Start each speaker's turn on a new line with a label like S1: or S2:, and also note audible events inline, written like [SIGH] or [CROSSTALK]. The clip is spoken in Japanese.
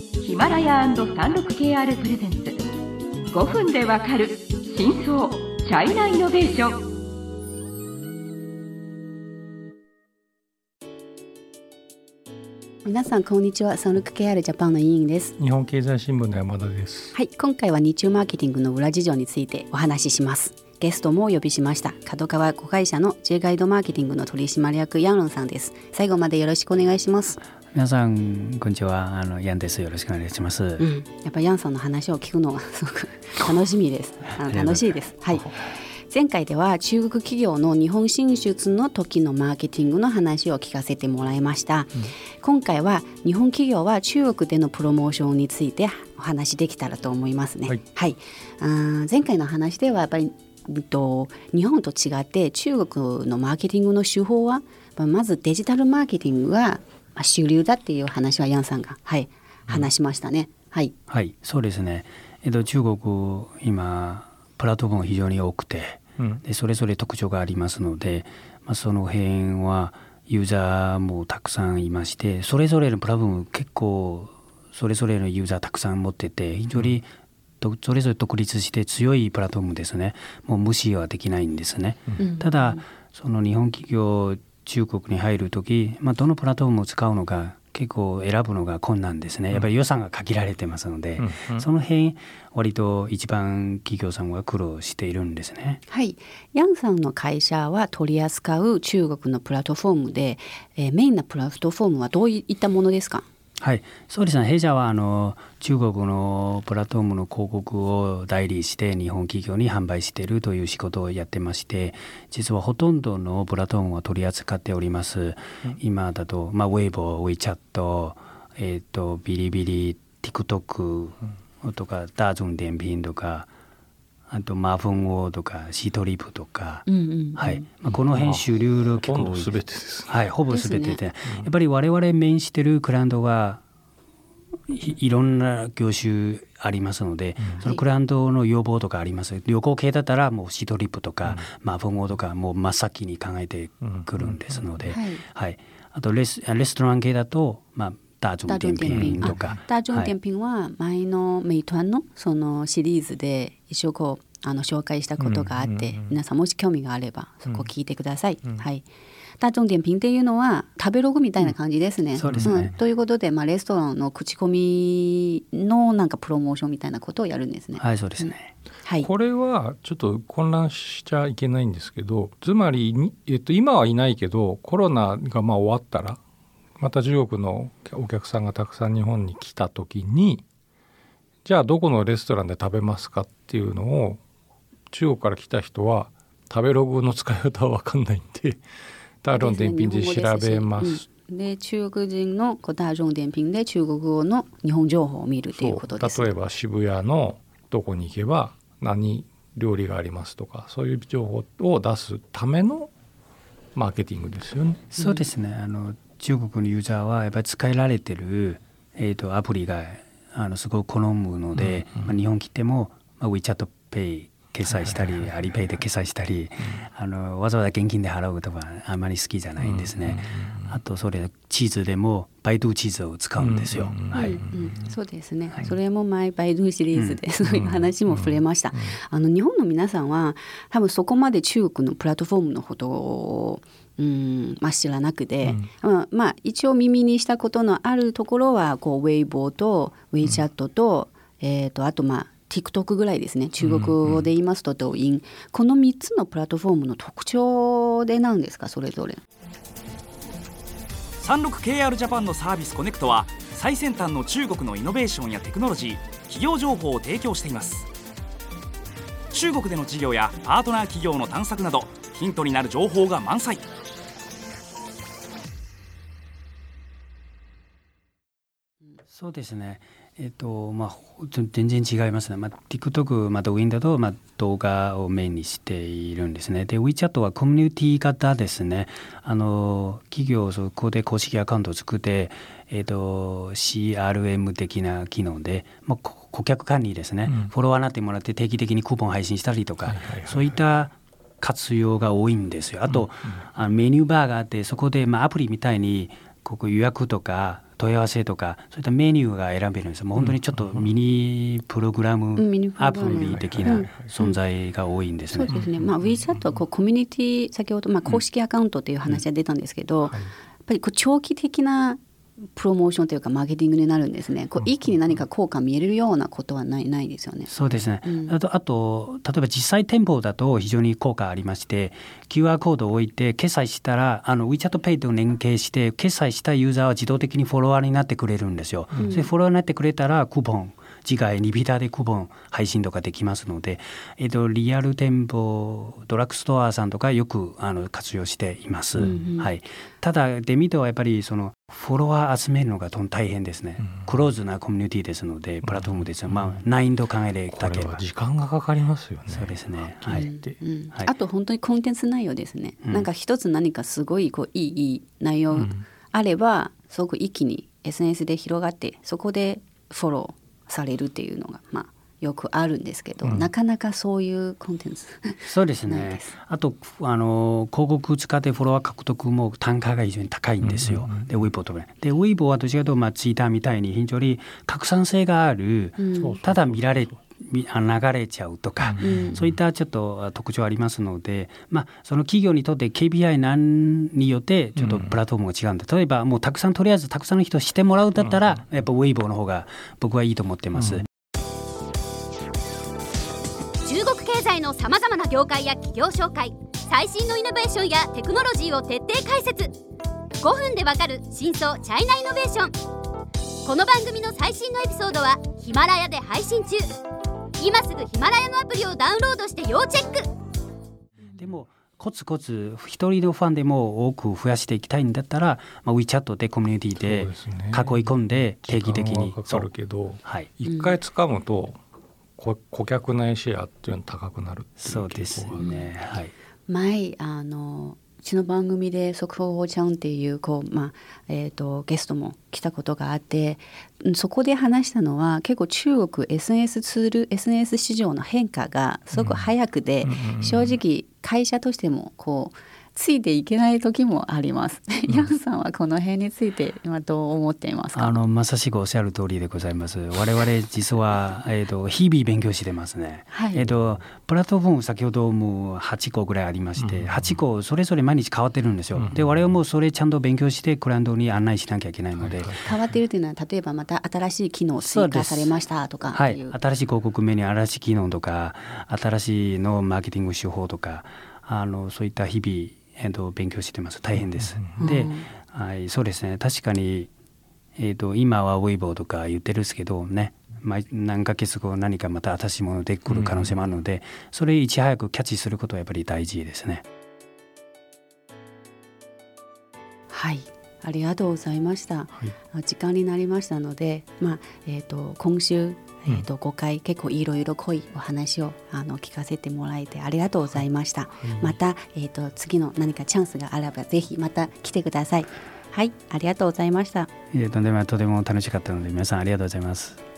S1: ヒマラヤ &36KR プレゼンツ。5分でわかる真相チャイナイノベーション。
S2: 皆さんこんにちは。サンルク KR ジャパンの委員です。
S3: 日本経済新聞の山田です。
S2: はい。今回は日中マーケティングの裏事情についてお話しします。ゲストもお呼びしました。角川子会社の J ガイドマーケティングの取締役ヤンロンさんです。最後までよろしくお願いします
S4: 皆さんこんにちは。あのヤンです。よろしくお願いします、
S2: うん、やっぱヤンさんの話を聞くのがすごく楽しみです。[LAUGHS] あの楽しいです。はい。前回では中国企業の日本進出の時のマーケティングの話を聞かせてもらいました、うん、今回は日本企業は中国でのプロモーションについてお話できたらと思いますね。はい、はい、あ前回の話ではやっぱりと日本と違って中国のマーケティングの手法はまずデジタルマーケティングが主流だっていう話はヤンさんが、はい、話しましたね。はい、
S4: はい、そうですね。えっと中国今プラットフォーム非常に多くて、うん、でそれぞれ特徴がありますので、まあ、その辺はユーザーもたくさんいましてそれぞれのプラットフォーム結構それぞれのユーザーたくさん持ってて非常に、それぞれ独立して強いプラットフォームですね。もう無視はできないんですね、うん、ただその日本企業中国に入る時、まあ、どのプラットフォームを使うのか結構選ぶのが困難ですね。やっぱり予算が限られてますので、うんうん、その辺割と一番企業さんは苦労しているんですね。
S2: はい。ヤンさんの会社は取り扱う中国のプラットフォームで、えー、メインなプラットフォームはどういったものですか？
S4: はい、そうですね。弊社はあの中国のプラットフォームの広告を代理して日本企業に販売しているという仕事をやってまして、実はほとんどのプラットフォームを取り扱っております。うん、今だとまあウェイボー、ウェイチャット、えっ、ー、とビリビリ、TikTok とか、ダーゾン電品とか。あと馬蜂窩とかシートリップとか、うんうんうん、はい。まあ、この辺主流の
S3: 結構す。べてです、
S4: はい、ほぼすべてで、ね、やっぱり我々面してるクライアントはいろんな業種ありますので、うん、そのクライアントの要望とかあります、旅行系だったらもうシートリップとか、うん、馬蜂窩とかもう真っ先に考えてくるんですので、はい、はい、あとレスレストラン系だと、まあ、大众点評とか。
S2: 大众点評は前のメイトンのそのシリーズで一応こうあの紹介したことがあって、皆さんもし興味があればそこ聞いてください。はい。大众点評っていうのは食べログみたいな感じですね。
S4: そうですね、
S2: ということで、まあ、レストランの口コミのなんかプロモーションみたいなことをやるんですね。
S4: はいそうですね、
S3: はい、これはちょっと混乱しちゃいけないんですけどつまり、えっと、今はいないけどコロナがまあ終わったらまた中国のお客さんがたくさん日本に来た時にじゃあどこのレストランで食べますかっていうのを中国から来た人は食べログの使い方は分かんないんで [LAUGHS] 大众点評で調べます。
S2: で中国人の大众点評で中国語の日本情報を見るということです。
S3: 例えば渋谷のどこに行けば何料理がありますとかそういう情報を出すためのマーケティングですよね。
S4: そうですね。あの中国のユーザーはやっぱり使えられてる、えーと、アプリがあのすごく好むので、うんうん、まあ、日本来ても、まあ、WeChatPay 決済したり、アリペイで決済したり、あのわざわざ現金で払うとかあまり好きじゃないんですね。あとそれチーズでもバイドゥチーズを使うんですよ。はい、
S2: そうですね、はい、それも前バイドゥシリーズで、そういう話も触れました。あの日本の皆さんは多分そこまで中国のプラットフォームのことをうんまあ、知らなくて、うん、まあ一応耳にしたことのあるところはこうウェイボーとウェイチャットと,、えー、とあとまあ TikTok ぐらいですね。中国語で言いますと抖音、うんうん、この3つのプラットフォームの特徴で何ですかそれぞれ。
S5: 36KR ジャパンのサービスコネクトは最先端の中国のイノベーションやテクノロジー企業情報を提供しています。中国での事業やパートナー企業の探索などヒントになる情報が満載。
S4: そうですねえっとまあ、全然違いますね、まあ、TikTok、まあ、ドウィンだと、まあ、動画をメインにしているんですね。で WeChat はコミュニティ型ですね。あの企業そこで公式アカウントを作って、えっと、CRM 的な機能で、まあ、顧客管理ですね、うん、フォロワーになってもらって定期的にクーポン配信したりとか、そういった活用が多いんですよ。あと、うんうん、あのメニューバーがあってそこで、まあ、アプリみたいにここ予約とか問い合わせとかそういったメニューが選べるんですもう本当にちょっとミニプログラム、アプリ的な存在が多いんですね。
S2: そうですね、まあ、WeChat はこうコミュニティ先ほど、まあ、公式アカウントという話が出たんですけど、やっぱりこう長期的なプロモーションというかマーケティングになるんですね。こう一気に何か効果見えるようなことはないないですよね。
S4: そうですね。うん、あとあと例えば実際店舗だと非常に効果ありまして、QR コードを置いて決済したらあの WeChat Pay と連携して決済したユーザーは自動的にフォロワーになってくれるんですよ。うん、それフォロワーになってくれたらクーポン次回リピーターでクーポン配信とかできますので、えっと、リアル店舗ドラッグストアさんとかよくあの活用しています、うんうん、はい、ただデミートはやっぱりそのフォロワー集めるのが大変ですね、うん、クローズなコミュニティですのでプラットフォームですよ、うん、まあ難易度考えでだけ
S3: 時間がかかりますよね。
S4: そうですね。はい、
S2: うんはい、あと本当にコンテンツ内容ですね、なんか一つ何かすごいこういいいい内容あれば、すごく一気に SNS で広がってそこでフォローされるっていうのがまあよくあるんですけど、うん、なかなかそういうコンテンツ。
S4: そうですね。あとあの広告使ってフォロワー獲得も単価が非常に高いんですよ、うんうんうん、でウィーボーとかでウィーボーはどちらかというと、まあ、ツイッターみたいに非常に拡散性がある、うん、ただ見られ流れちゃうとか、うん、そういったちょっと特徴ありますので、まあ、その企業にとって KPI なんによってちょっとプラットフォームが違うんで例えばもうたくさんとりあえずたくさんの人してもらうだったら、やっぱウェイボーの方が僕はいいと思ってます。うん。
S6: 中国経済のさまざまな業界や企業紹介最新のイノベーションやテクノロジーを徹底解説。5分でわかる真相チャイナイノベーション。この番組の最新のエピソードはヒマラヤで配信中今すぐヒマラヤのアプリをダウンロードして要チェック。
S4: でもコツコツ一人のファンでも多く増やしていきたいんだったら、まあ、WeChat でコミュニティで囲い込んで定期的に。
S3: かかるけど一、はい、回掴むと顧客内シェアっていうの高くなる
S4: そうですね。はい。
S2: 前あのうちの番組で速報をちゃんっていうこう、まあえーと、ゲストも来たことがあってそこで話したのは結構中国 SNS ツール SNS 市場の変化がすごく早くで、うん、正直会社としてもこうついていけない時もあります。ヤンさんはこの辺について今どう思っていますか？
S4: あのまさしくおっしゃる通りでございます。我々実はえっ、ー、と日々勉強してますね。はい、えっ、ー、とプラットフォーム先ほどもう8個ぐらいありまして、うん、8個それぞれ毎日変わってるんですよ。うん、で我々もそれちゃんと勉強してクライアントに案内しなきゃいけないので。
S2: 変わってるというのは例えばまた新しい機能追加されましたとか
S4: はい。新しい広告メニュー新しい機能とか新しいのマーケティング手法とかあのそういった日々えーと、勉強してます。大変です。で、はい、そうですね。確かに、えーと、今はウェイボーとか言ってるんですけどね。何ヶ月後何かまた新しいものでくる可能性もあるので、うん、それいち早くキャッチすることはやっぱり大事ですね。
S2: はい。ありがとうございました。はい、時間になりましたので、まあえっ、ー、と今週えーと、5回結構いろいろ濃いお話をあの聞かせてもらえてありがとうございました、また、えーと、次の何かチャンスがあればぜひまた来てください。はいありがとうございました。
S4: とんでもとても楽しかったので皆さんありがとうございます